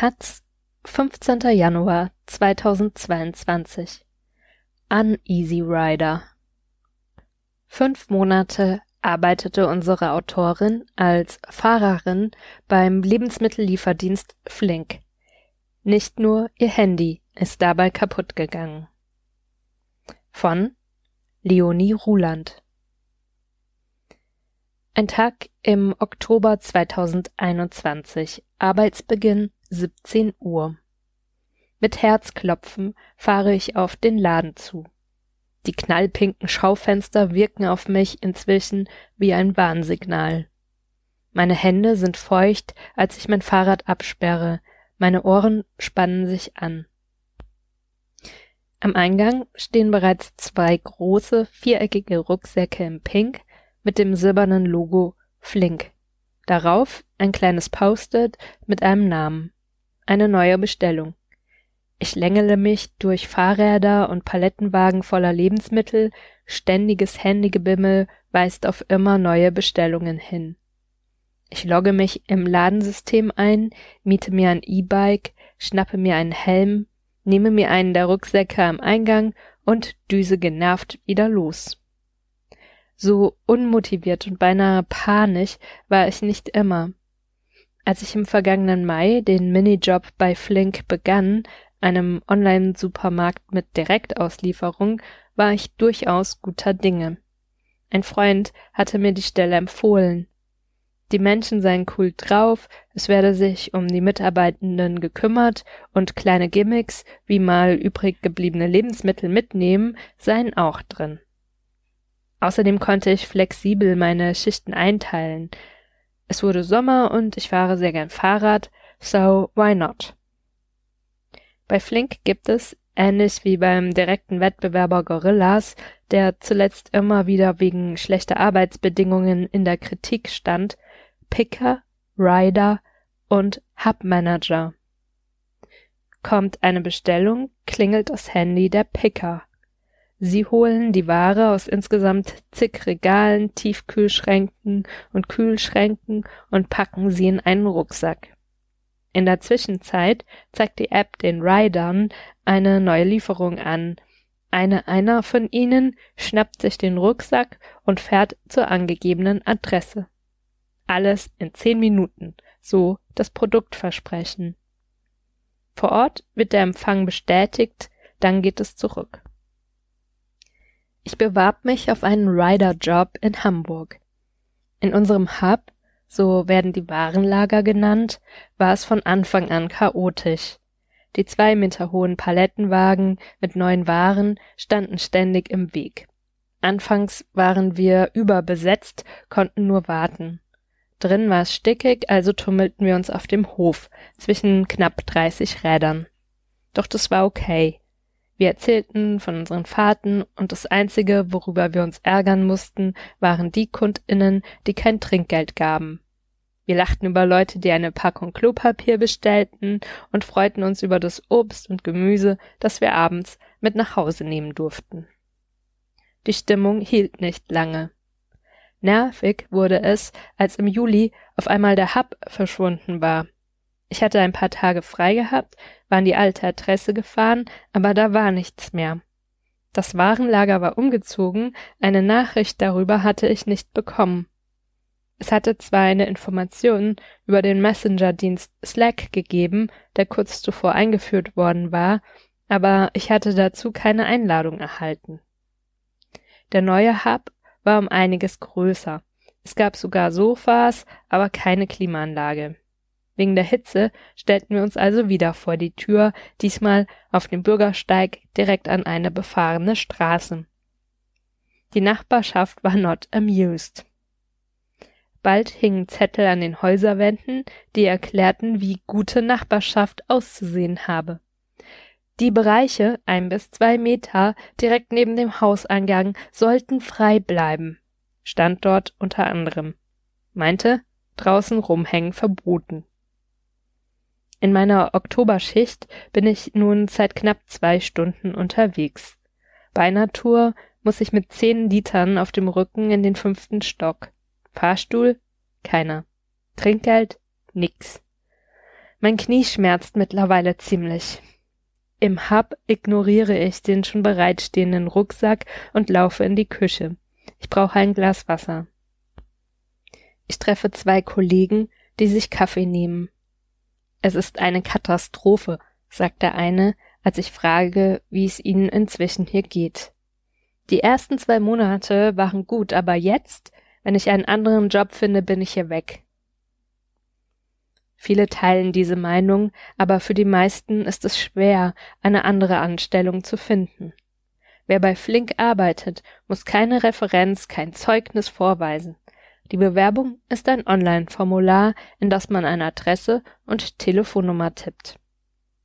Taz, 15. Januar 2022 Uneasy Rider Fünf Monate arbeitete unsere Autorin als Fahrerin beim Lebensmittellieferdienst Flink. Nicht nur ihr Handy ist dabei kaputt gegangen. Von Leonie Ruland Ein Tag im Oktober 2021, Arbeitsbeginn 17 Uhr. Mit Herzklopfen fahre ich auf den Laden zu. Die knallpinken Schaufenster wirken auf mich inzwischen wie ein Warnsignal. Meine Hände sind feucht, als ich mein Fahrrad absperre, meine Ohren spannen sich an. Am Eingang stehen bereits zwei große, viereckige Rucksäcke im Pink mit dem silbernen Logo Flink. Darauf ein kleines Post-it mit einem Namen. Eine neue Bestellung. Ich längele mich durch Fahrräder und Palettenwagen voller Lebensmittel, ständiges Handygebimmel weist auf immer neue Bestellungen hin. Ich logge mich im Ladensystem ein, miete mir ein E-Bike, schnappe mir einen Helm, nehme mir einen der Rucksäcke am Eingang und düse genervt wieder los. So unmotiviert und beinahe panisch war ich nicht immer. Als ich im vergangenen Mai den Minijob bei Flink begann, einem Online-Supermarkt mit Direktauslieferung, war ich durchaus guter Dinge. Ein Freund hatte mir die Stelle empfohlen. Die Menschen seien cool drauf, es werde sich um die Mitarbeitenden gekümmert und kleine Gimmicks wie mal übrig gebliebene Lebensmittel mitnehmen seien auch drin. Außerdem konnte ich flexibel meine Schichten einteilen. Es wurde Sommer und ich fahre sehr gern Fahrrad, so why not? Bei Flink gibt es, ähnlich wie beim direkten Wettbewerber Gorillas, der zuletzt immer wieder wegen schlechter Arbeitsbedingungen in der Kritik stand, Picker, Rider und Hubmanager. Kommt eine Bestellung, klingelt das Handy der Picker. Sie holen die Ware aus insgesamt zig Regalen, Tiefkühlschränken und Kühlschränken und packen sie in einen Rucksack. In der Zwischenzeit zeigt die App den Riders eine neue Lieferung an. Eine einer von ihnen schnappt sich den Rucksack und fährt zur angegebenen Adresse. Alles in zehn Minuten, so das Produktversprechen. Vor Ort wird der Empfang bestätigt, dann geht es zurück. Ich bewarb mich auf einen Rider-Job in Hamburg. In unserem Hub so werden die Warenlager genannt, war es von Anfang an chaotisch. Die zwei Meter hohen Palettenwagen mit neuen Waren standen ständig im Weg. Anfangs waren wir überbesetzt, konnten nur warten. Drin war es stickig, also tummelten wir uns auf dem Hof zwischen knapp 30 Rädern. Doch das war okay. Wir erzählten von unseren Fahrten und das Einzige, worüber wir uns ärgern mussten, waren die KundInnen, die kein Trinkgeld gaben. Wir lachten über Leute, die eine Packung Klopapier bestellten und freuten uns über das Obst und Gemüse, das wir abends mit nach Hause nehmen durften. Die Stimmung hielt nicht lange. Nervig wurde es, als im Juli auf einmal der Hub verschwunden war. Ich hatte ein paar Tage frei gehabt, war an die alte Adresse gefahren, aber da war nichts mehr. Das Warenlager war umgezogen, eine Nachricht darüber hatte ich nicht bekommen. Es hatte zwar eine Information über den Messenger-Dienst Slack gegeben, der kurz zuvor eingeführt worden war, aber ich hatte dazu keine Einladung erhalten. Der neue Hub war um einiges größer. Es gab sogar Sofas, aber keine Klimaanlage. Wegen der Hitze stellten wir uns also wieder vor die Tür, diesmal auf dem Bürgersteig direkt an eine befahrene Straße. Die Nachbarschaft war not amused. Bald hingen Zettel an den Häuserwänden, die erklärten, wie gute Nachbarschaft auszusehen habe. Die Bereiche, ein bis zwei Meter, direkt neben dem Hauseingang, sollten frei bleiben, stand dort unter anderem. Meinte, draußen rumhängen verboten. In meiner Oktoberschicht bin ich nun seit knapp zwei Stunden unterwegs. Bei Natur muss ich mit zehn Litern auf dem Rücken in den fünften Stock. Fahrstuhl? Keiner. Trinkgeld? Nix. Mein Knie schmerzt mittlerweile ziemlich. Im Hub ignoriere ich den schon bereitstehenden Rucksack und laufe in die Küche. Ich brauche ein Glas Wasser. Ich treffe zwei Kollegen, die sich Kaffee nehmen. Es ist eine Katastrophe, sagt der eine, als ich frage, wie es ihnen inzwischen hier geht. Die ersten zwei Monate waren gut, aber jetzt, wenn ich einen anderen Job finde, bin ich hier weg. Viele teilen diese Meinung, aber für die meisten ist es schwer, eine andere Anstellung zu finden. Wer bei Flink arbeitet, muss keine Referenz, kein Zeugnis vorweisen. Die Bewerbung ist ein Online-Formular, in das man eine Adresse und Telefonnummer tippt.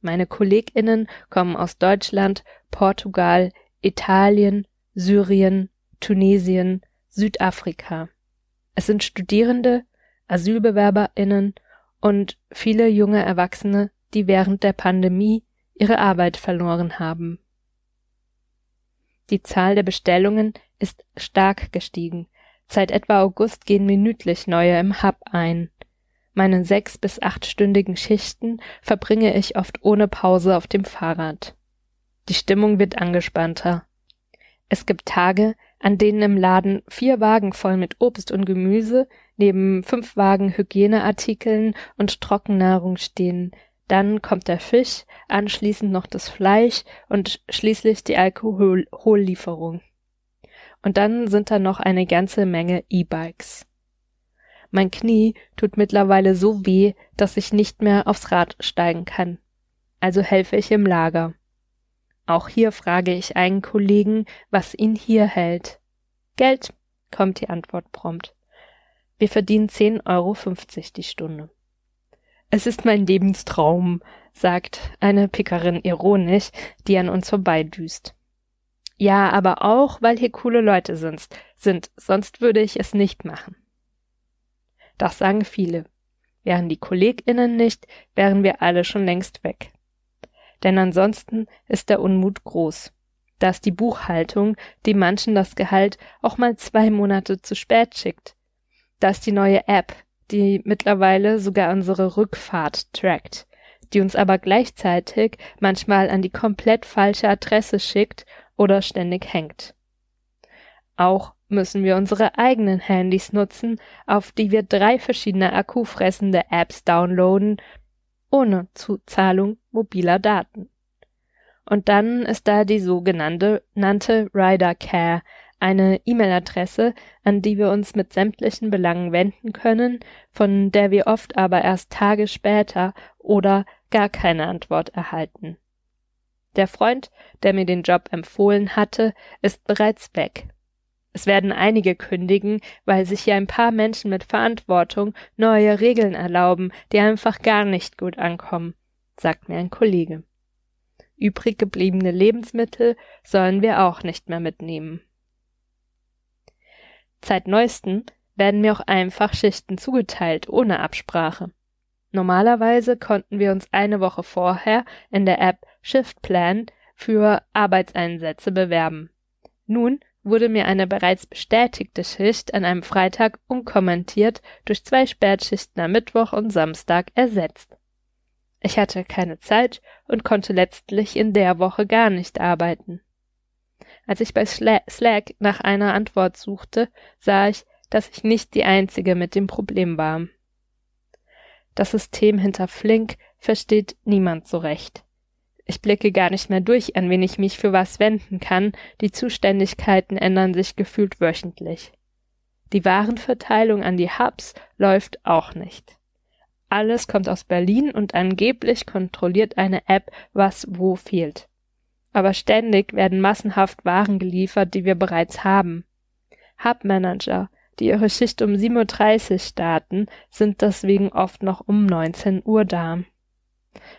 Meine KollegInnen kommen aus Deutschland, Portugal, Italien, Syrien, Tunesien, Südafrika. Es sind Studierende, AsylbewerberInnen und viele junge Erwachsene, die während der Pandemie ihre Arbeit verloren haben. Die Zahl der Bestellungen ist stark gestiegen. Seit etwa August gehen minütlich neue im Hub ein. Meine sechs bis achtstündigen Schichten verbringe ich oft ohne Pause auf dem Fahrrad. Die Stimmung wird angespannter. Es gibt Tage, an denen im Laden vier Wagen voll mit Obst und Gemüse neben fünf Wagen Hygieneartikeln und Trockennahrung stehen. Dann kommt der Fisch, anschließend noch das Fleisch und schließlich die Alkohollieferung. Und dann sind da noch eine ganze Menge E-Bikes. Mein Knie tut mittlerweile so weh, dass ich nicht mehr aufs Rad steigen kann. Also helfe ich im Lager. Auch hier frage ich einen Kollegen, was ihn hier hält. Geld, kommt die Antwort prompt. Wir verdienen 10,50 Euro die Stunde. Es ist mein Lebenstraum, sagt eine Pickerin ironisch, die an uns vorbeidüst. Ja, aber auch, weil hier coole Leute sind, sind, sonst würde ich es nicht machen. Das sagen viele. Wären die KollegInnen nicht, wären wir alle schon längst weg denn ansonsten ist der Unmut groß. Da ist die Buchhaltung, die manchen das Gehalt auch mal zwei Monate zu spät schickt. Da ist die neue App, die mittlerweile sogar unsere Rückfahrt trackt, die uns aber gleichzeitig manchmal an die komplett falsche Adresse schickt oder ständig hängt. Auch müssen wir unsere eigenen Handys nutzen, auf die wir drei verschiedene akkufressende Apps downloaden ohne Zuzahlung mobiler Daten. Und dann ist da die sogenannte nannte Rider Care, eine E-Mail-Adresse, an die wir uns mit sämtlichen Belangen wenden können, von der wir oft aber erst Tage später oder gar keine Antwort erhalten. Der Freund, der mir den Job empfohlen hatte, ist bereits weg. Es werden einige kündigen, weil sich hier ein paar Menschen mit Verantwortung neue Regeln erlauben, die einfach gar nicht gut ankommen, sagt mir ein Kollege. Übrig gebliebene Lebensmittel sollen wir auch nicht mehr mitnehmen. Seit neuestem werden mir auch einfach Schichten zugeteilt, ohne Absprache. Normalerweise konnten wir uns eine Woche vorher in der App Shiftplan für Arbeitseinsätze bewerben. Nun wurde mir eine bereits bestätigte Schicht an einem Freitag unkommentiert durch zwei Spätschichten am Mittwoch und Samstag ersetzt. Ich hatte keine Zeit und konnte letztlich in der Woche gar nicht arbeiten. Als ich bei Slack nach einer Antwort suchte, sah ich, dass ich nicht die einzige mit dem Problem war. Das System hinter Flink versteht niemand so recht. Ich blicke gar nicht mehr durch, an wen ich mich für was wenden kann, die Zuständigkeiten ändern sich gefühlt wöchentlich. Die Warenverteilung an die Hubs läuft auch nicht. Alles kommt aus Berlin und angeblich kontrolliert eine App, was wo fehlt. Aber ständig werden massenhaft Waren geliefert, die wir bereits haben. Hubmanager, die ihre Schicht um 7.30 Uhr starten, sind deswegen oft noch um 19 Uhr da.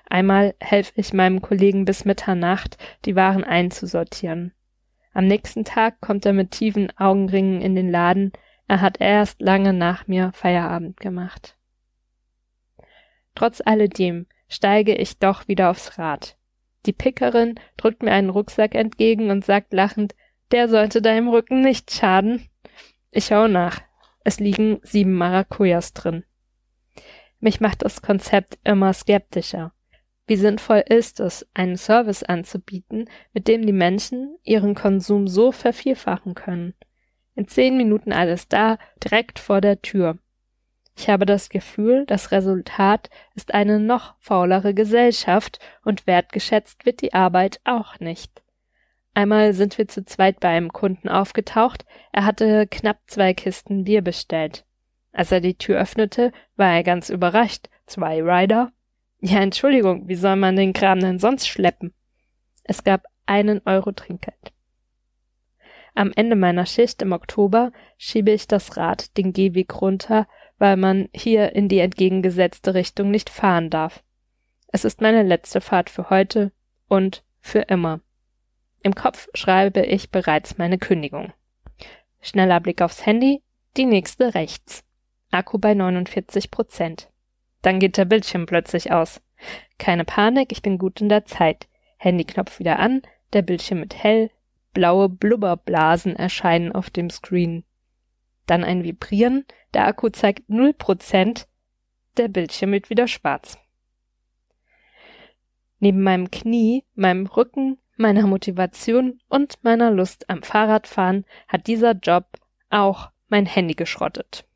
Einmal helfe ich meinem Kollegen bis Mitternacht, die Waren einzusortieren. Am nächsten Tag kommt er mit tiefen Augenringen in den Laden, er hat erst lange nach mir Feierabend gemacht. Trotz alledem steige ich doch wieder aufs Rad. Die Pickerin drückt mir einen Rucksack entgegen und sagt lachend, der sollte deinem Rücken nicht schaden. Ich schaue nach. Es liegen sieben Maracujas drin. Mich macht das Konzept immer skeptischer. Wie sinnvoll ist es, einen Service anzubieten, mit dem die Menschen ihren Konsum so vervielfachen können? In zehn Minuten alles da, direkt vor der Tür. Ich habe das Gefühl, das Resultat ist eine noch faulere Gesellschaft und wertgeschätzt wird die Arbeit auch nicht. Einmal sind wir zu zweit bei einem Kunden aufgetaucht, er hatte knapp zwei Kisten Bier bestellt. Als er die Tür öffnete, war er ganz überrascht. Zwei Rider? Ja, Entschuldigung, wie soll man den Kram denn sonst schleppen? Es gab einen Euro Trinkgeld. Am Ende meiner Schicht im Oktober schiebe ich das Rad den Gehweg runter, weil man hier in die entgegengesetzte Richtung nicht fahren darf. Es ist meine letzte Fahrt für heute und für immer. Im Kopf schreibe ich bereits meine Kündigung. Schneller Blick aufs Handy, die nächste rechts. Akku bei 49 Prozent. Dann geht der Bildschirm plötzlich aus. Keine Panik, ich bin gut in der Zeit. Handyknopf wieder an, der Bildschirm mit hell, blaue Blubberblasen erscheinen auf dem Screen. Dann ein Vibrieren, der Akku zeigt 0%, der Bildschirm wird wieder schwarz. Neben meinem Knie, meinem Rücken, meiner Motivation und meiner Lust am Fahrradfahren hat dieser Job auch mein Handy geschrottet.